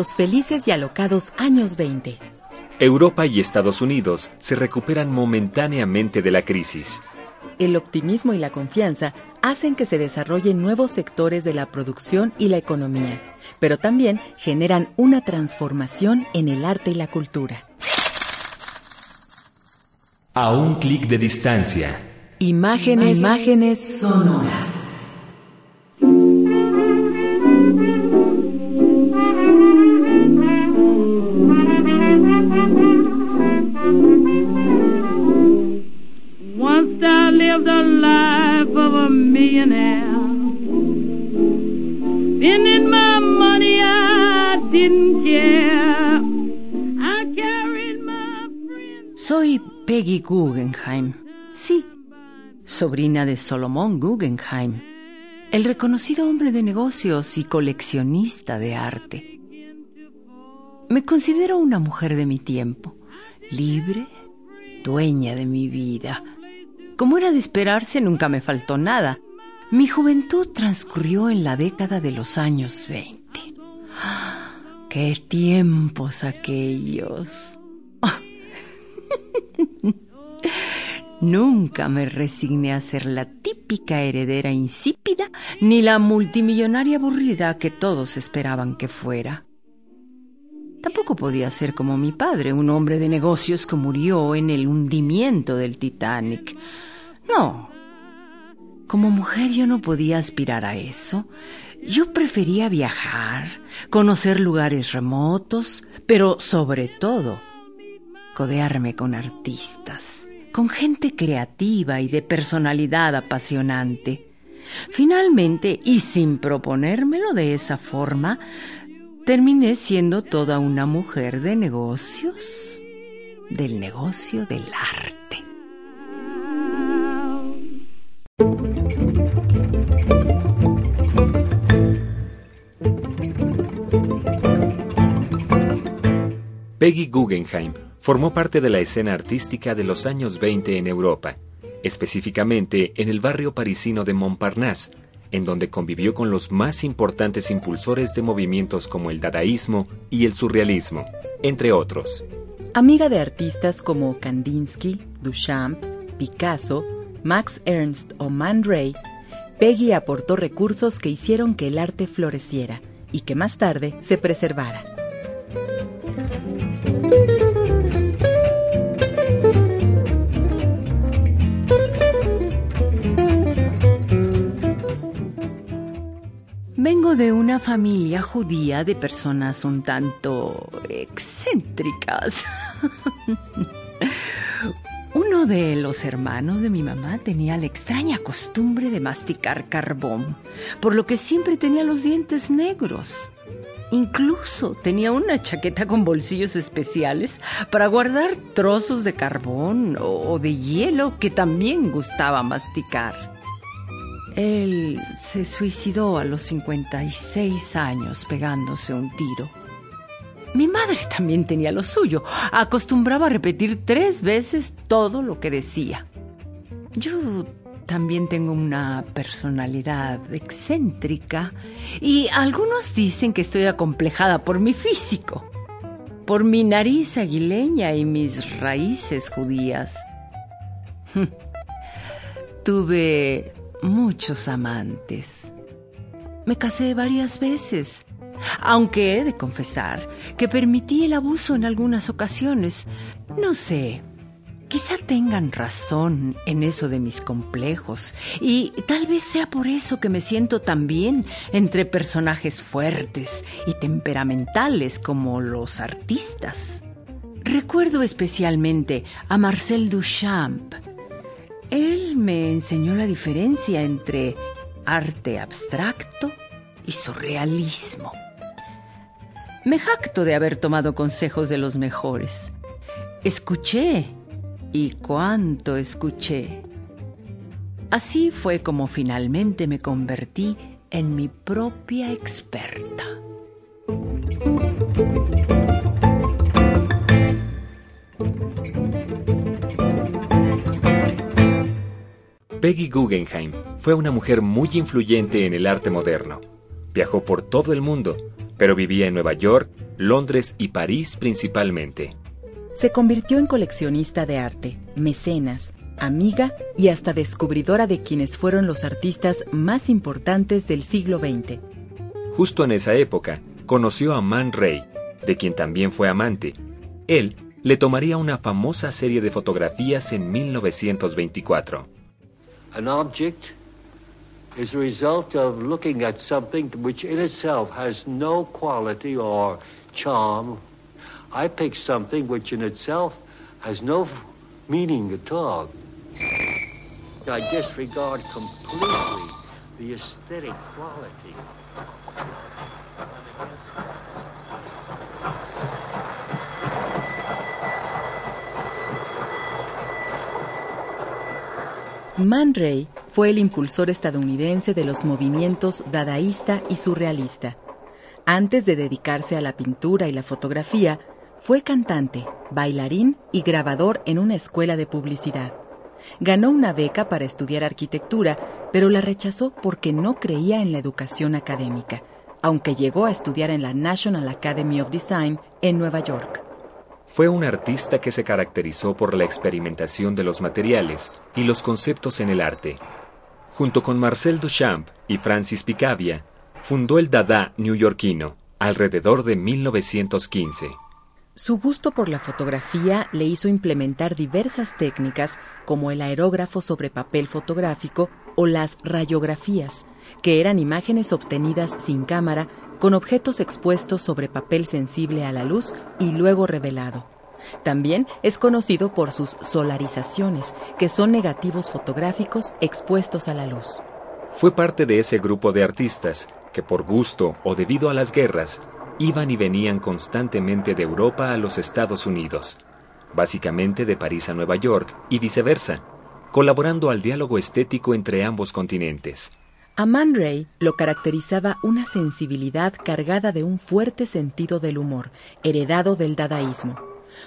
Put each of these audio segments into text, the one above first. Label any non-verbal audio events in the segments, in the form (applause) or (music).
Los felices y alocados años 20. Europa y Estados Unidos se recuperan momentáneamente de la crisis. El optimismo y la confianza hacen que se desarrollen nuevos sectores de la producción y la economía, pero también generan una transformación en el arte y la cultura. A un clic de distancia. Imágenes, imágenes sonoras. Guggenheim. Sí, sobrina de Solomon Guggenheim, el reconocido hombre de negocios y coleccionista de arte. Me considero una mujer de mi tiempo, libre, dueña de mi vida. Como era de esperarse, nunca me faltó nada. Mi juventud transcurrió en la década de los años 20. ¡Qué tiempos aquellos! (laughs) Nunca me resigné a ser la típica heredera insípida ni la multimillonaria aburrida que todos esperaban que fuera. Tampoco podía ser como mi padre, un hombre de negocios que murió en el hundimiento del Titanic. No. Como mujer yo no podía aspirar a eso. Yo prefería viajar, conocer lugares remotos, pero sobre todo, codearme con artistas, con gente creativa y de personalidad apasionante. Finalmente, y sin proponérmelo de esa forma, terminé siendo toda una mujer de negocios, del negocio del arte. Peggy Guggenheim formó parte de la escena artística de los años 20 en Europa, específicamente en el barrio parisino de Montparnasse, en donde convivió con los más importantes impulsores de movimientos como el dadaísmo y el surrealismo, entre otros. Amiga de artistas como Kandinsky, Duchamp, Picasso, Max Ernst o Man Ray, Peggy aportó recursos que hicieron que el arte floreciera y que más tarde se preservara. Vengo de una familia judía de personas un tanto excéntricas. (laughs) Uno de los hermanos de mi mamá tenía la extraña costumbre de masticar carbón, por lo que siempre tenía los dientes negros. Incluso tenía una chaqueta con bolsillos especiales para guardar trozos de carbón o de hielo que también gustaba masticar. Él se suicidó a los 56 años pegándose un tiro. Mi madre también tenía lo suyo. Acostumbraba a repetir tres veces todo lo que decía. Yo también tengo una personalidad excéntrica y algunos dicen que estoy acomplejada por mi físico, por mi nariz aguileña y mis raíces judías. (laughs) Tuve muchos amantes. Me casé varias veces, aunque he de confesar que permití el abuso en algunas ocasiones. No sé, quizá tengan razón en eso de mis complejos, y tal vez sea por eso que me siento tan bien entre personajes fuertes y temperamentales como los artistas. Recuerdo especialmente a Marcel Duchamp, él me enseñó la diferencia entre arte abstracto y surrealismo. Me jacto de haber tomado consejos de los mejores. Escuché y cuánto escuché. Así fue como finalmente me convertí en mi propia experta. Peggy Guggenheim fue una mujer muy influyente en el arte moderno. Viajó por todo el mundo, pero vivía en Nueva York, Londres y París principalmente. Se convirtió en coleccionista de arte, mecenas, amiga y hasta descubridora de quienes fueron los artistas más importantes del siglo XX. Justo en esa época, conoció a Man Ray, de quien también fue amante. Él le tomaría una famosa serie de fotografías en 1924. An object is a result of looking at something which in itself has no quality or charm. I pick something which in itself has no meaning at all. I disregard completely the aesthetic quality. Man Ray fue el impulsor estadounidense de los movimientos dadaísta y surrealista. Antes de dedicarse a la pintura y la fotografía, fue cantante, bailarín y grabador en una escuela de publicidad. Ganó una beca para estudiar arquitectura, pero la rechazó porque no creía en la educación académica, aunque llegó a estudiar en la National Academy of Design en Nueva York. Fue un artista que se caracterizó por la experimentación de los materiales y los conceptos en el arte. Junto con Marcel Duchamp y Francis Picabia, fundó el Dada neoyorquino alrededor de 1915. Su gusto por la fotografía le hizo implementar diversas técnicas como el aerógrafo sobre papel fotográfico o las rayografías, que eran imágenes obtenidas sin cámara con objetos expuestos sobre papel sensible a la luz y luego revelado. También es conocido por sus solarizaciones, que son negativos fotográficos expuestos a la luz. Fue parte de ese grupo de artistas que por gusto o debido a las guerras iban y venían constantemente de Europa a los Estados Unidos, básicamente de París a Nueva York y viceversa, colaborando al diálogo estético entre ambos continentes. A Man Ray lo caracterizaba una sensibilidad cargada de un fuerte sentido del humor, heredado del dadaísmo.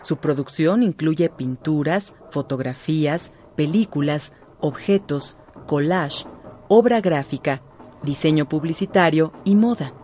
Su producción incluye pinturas, fotografías, películas, objetos, collage, obra gráfica, diseño publicitario y moda.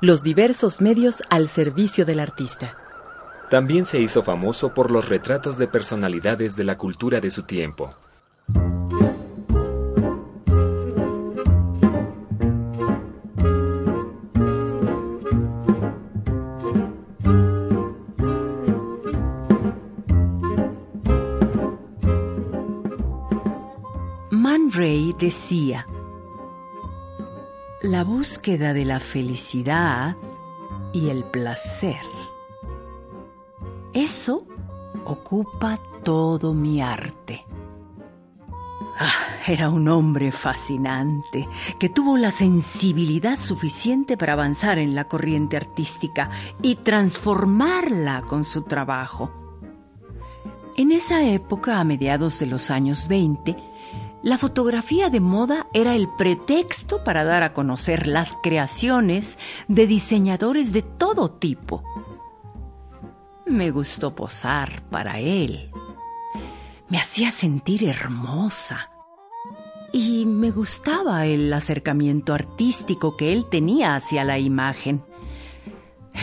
Los diversos medios al servicio del artista. También se hizo famoso por los retratos de personalidades de la cultura de su tiempo. Decía, la búsqueda de la felicidad y el placer. Eso ocupa todo mi arte. Ah, era un hombre fascinante que tuvo la sensibilidad suficiente para avanzar en la corriente artística y transformarla con su trabajo. En esa época, a mediados de los años 20, la fotografía de moda era el pretexto para dar a conocer las creaciones de diseñadores de todo tipo. Me gustó posar para él. Me hacía sentir hermosa. Y me gustaba el acercamiento artístico que él tenía hacia la imagen.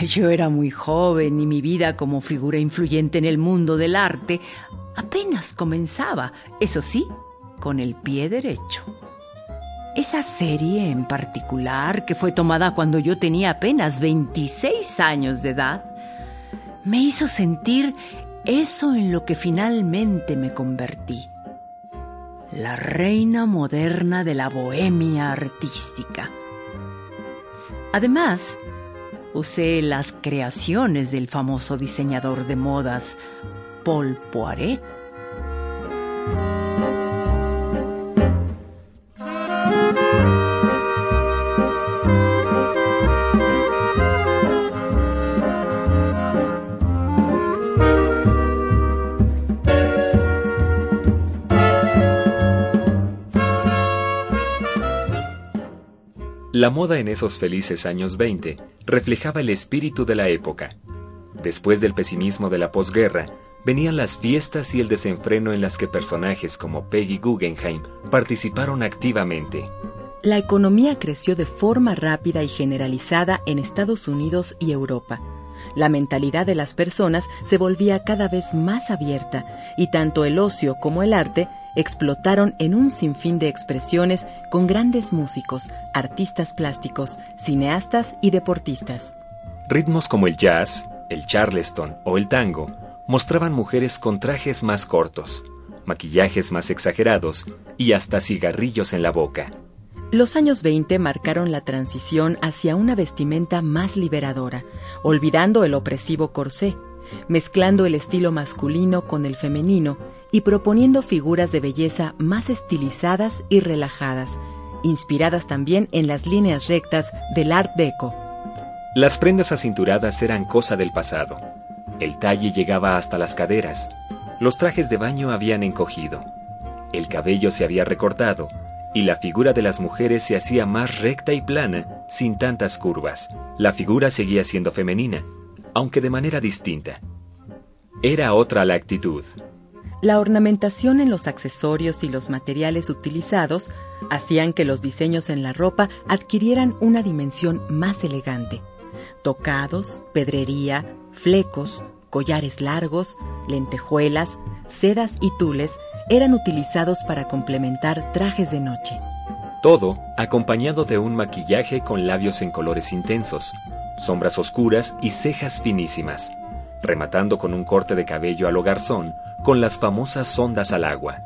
Yo era muy joven y mi vida como figura influyente en el mundo del arte apenas comenzaba, eso sí, con el pie derecho. Esa serie en particular, que fue tomada cuando yo tenía apenas 26 años de edad, me hizo sentir eso en lo que finalmente me convertí. La reina moderna de la bohemia artística. Además, usé las creaciones del famoso diseñador de modas Paul Poiret La moda en esos felices años 20 reflejaba el espíritu de la época. Después del pesimismo de la posguerra, venían las fiestas y el desenfreno en las que personajes como Peggy Guggenheim participaron activamente. La economía creció de forma rápida y generalizada en Estados Unidos y Europa. La mentalidad de las personas se volvía cada vez más abierta y tanto el ocio como el arte explotaron en un sinfín de expresiones con grandes músicos, artistas plásticos, cineastas y deportistas. Ritmos como el jazz, el charleston o el tango mostraban mujeres con trajes más cortos, maquillajes más exagerados y hasta cigarrillos en la boca. Los años 20 marcaron la transición hacia una vestimenta más liberadora, olvidando el opresivo corsé, mezclando el estilo masculino con el femenino y proponiendo figuras de belleza más estilizadas y relajadas, inspiradas también en las líneas rectas del Art Deco. Las prendas acinturadas eran cosa del pasado. El talle llegaba hasta las caderas. Los trajes de baño habían encogido. El cabello se había recortado y la figura de las mujeres se hacía más recta y plana, sin tantas curvas. La figura seguía siendo femenina, aunque de manera distinta. Era otra la actitud. La ornamentación en los accesorios y los materiales utilizados hacían que los diseños en la ropa adquirieran una dimensión más elegante. Tocados, pedrería, flecos, collares largos, lentejuelas, sedas y tules eran utilizados para complementar trajes de noche. Todo acompañado de un maquillaje con labios en colores intensos, sombras oscuras y cejas finísimas, rematando con un corte de cabello a lo garzón con las famosas ondas al agua.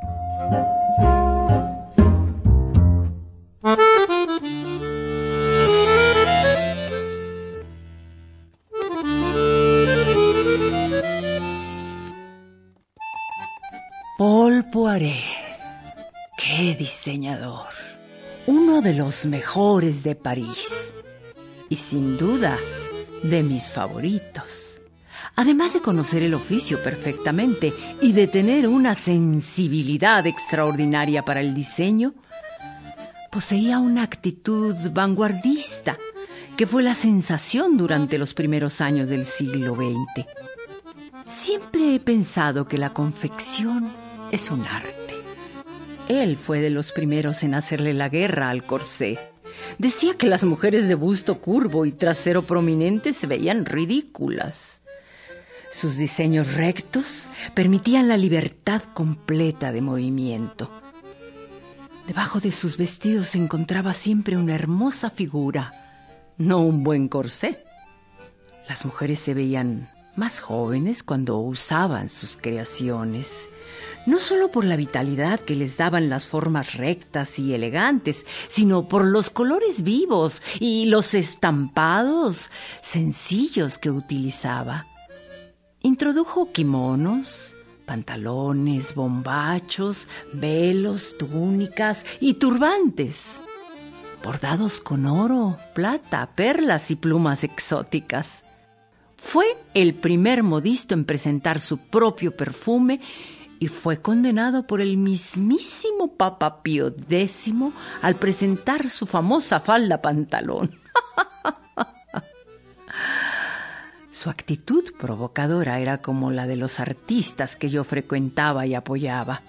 Paul Poiret. ¡Qué diseñador! Uno de los mejores de París. Y sin duda, de mis favoritos. Además de conocer el oficio perfectamente y de tener una sensibilidad extraordinaria para el diseño, poseía una actitud vanguardista que fue la sensación durante los primeros años del siglo XX. Siempre he pensado que la confección es un arte. Él fue de los primeros en hacerle la guerra al corsé. Decía que las mujeres de busto curvo y trasero prominente se veían ridículas. Sus diseños rectos permitían la libertad completa de movimiento. Debajo de sus vestidos se encontraba siempre una hermosa figura, no un buen corsé. Las mujeres se veían más jóvenes cuando usaban sus creaciones, no solo por la vitalidad que les daban las formas rectas y elegantes, sino por los colores vivos y los estampados sencillos que utilizaba. Introdujo kimonos, pantalones, bombachos, velos, túnicas y turbantes, bordados con oro, plata, perlas y plumas exóticas. Fue el primer modisto en presentar su propio perfume y fue condenado por el mismísimo Papa Pío X al presentar su famosa falda pantalón. (laughs) Su actitud provocadora era como la de los artistas que yo frecuentaba y apoyaba.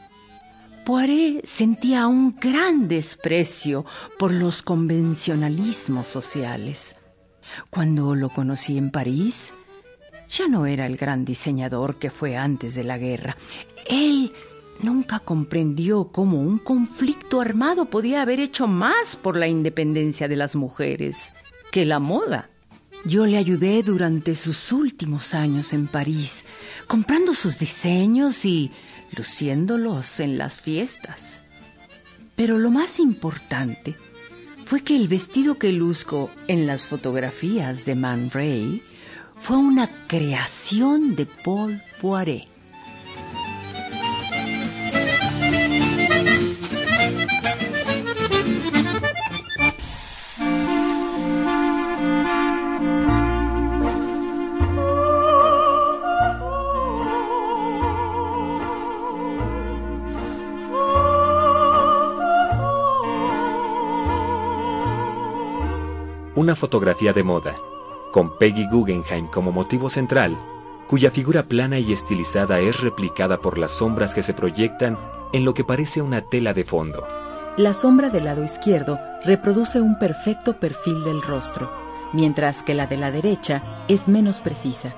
Poiré sentía un gran desprecio por los convencionalismos sociales. Cuando lo conocí en París, ya no era el gran diseñador que fue antes de la guerra. Él nunca comprendió cómo un conflicto armado podía haber hecho más por la independencia de las mujeres que la moda. Yo le ayudé durante sus últimos años en París, comprando sus diseños y luciéndolos en las fiestas. Pero lo más importante fue que el vestido que luzco en las fotografías de Man Ray fue una creación de Paul Poiret. Una fotografía de moda, con Peggy Guggenheim como motivo central, cuya figura plana y estilizada es replicada por las sombras que se proyectan en lo que parece una tela de fondo. La sombra del lado izquierdo reproduce un perfecto perfil del rostro, mientras que la de la derecha es menos precisa.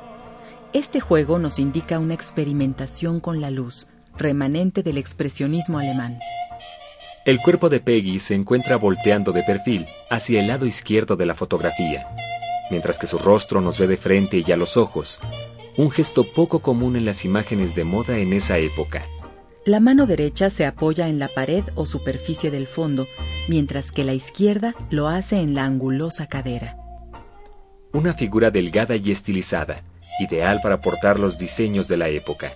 Este juego nos indica una experimentación con la luz, remanente del expresionismo alemán. El cuerpo de Peggy se encuentra volteando de perfil hacia el lado izquierdo de la fotografía, mientras que su rostro nos ve de frente y a los ojos, un gesto poco común en las imágenes de moda en esa época. La mano derecha se apoya en la pared o superficie del fondo, mientras que la izquierda lo hace en la angulosa cadera. Una figura delgada y estilizada, ideal para portar los diseños de la época.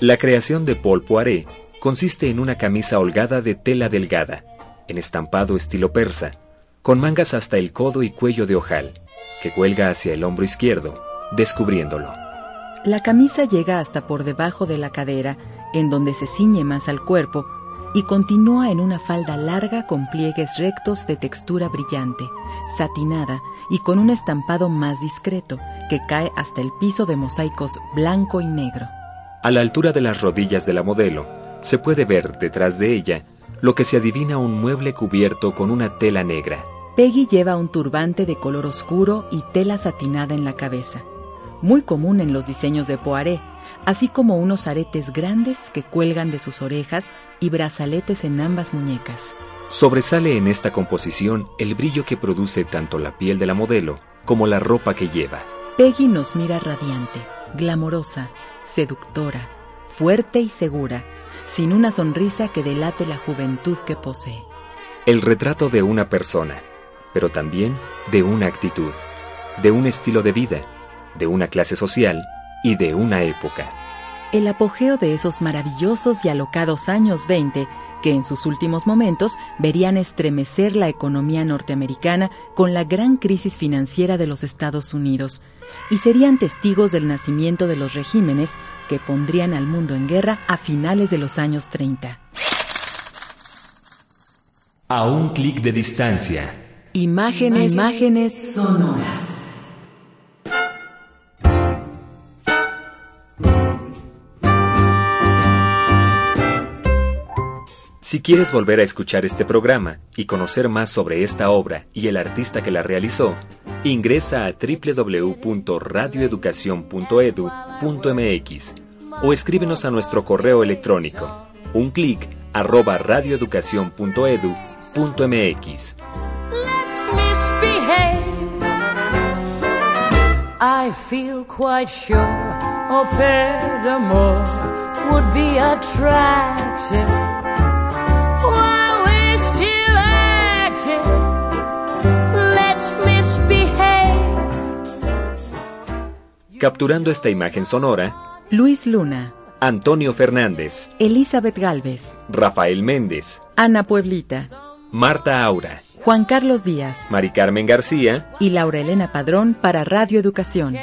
La creación de Paul Poiret consiste en una camisa holgada de tela delgada, en estampado estilo persa, con mangas hasta el codo y cuello de ojal, que cuelga hacia el hombro izquierdo, descubriéndolo. La camisa llega hasta por debajo de la cadera, en donde se ciñe más al cuerpo, y continúa en una falda larga con pliegues rectos de textura brillante, satinada y con un estampado más discreto, que cae hasta el piso de mosaicos blanco y negro. A la altura de las rodillas de la modelo, se puede ver detrás de ella lo que se adivina un mueble cubierto con una tela negra. Peggy lleva un turbante de color oscuro y tela satinada en la cabeza, muy común en los diseños de Poiret, así como unos aretes grandes que cuelgan de sus orejas y brazaletes en ambas muñecas. Sobresale en esta composición el brillo que produce tanto la piel de la modelo como la ropa que lleva. Peggy nos mira radiante, glamorosa, seductora, fuerte y segura, sin una sonrisa que delate la juventud que posee. El retrato de una persona, pero también de una actitud, de un estilo de vida, de una clase social y de una época. El apogeo de esos maravillosos y alocados años 20 que en sus últimos momentos verían estremecer la economía norteamericana con la gran crisis financiera de los Estados Unidos, y serían testigos del nacimiento de los regímenes que pondrían al mundo en guerra a finales de los años 30. A un clic de distancia. Imágenes, imágenes sonoras. Si quieres volver a escuchar este programa y conocer más sobre esta obra y el artista que la realizó, ingresa a www.radioeducacion.edu.mx o escríbenos a nuestro correo electrónico, un clic arroba radioeducacion.edu.mx. I feel quite sure a would be. Capturando esta imagen sonora, Luis Luna, Antonio Fernández, Elizabeth Galvez, Rafael Méndez, Ana Pueblita, Marta Aura, Juan Carlos Díaz, Mari Carmen García y Laura Elena Padrón para Radio Educación.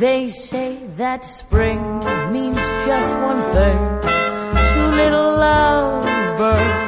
They say that spring means just one thing, two little lovebirds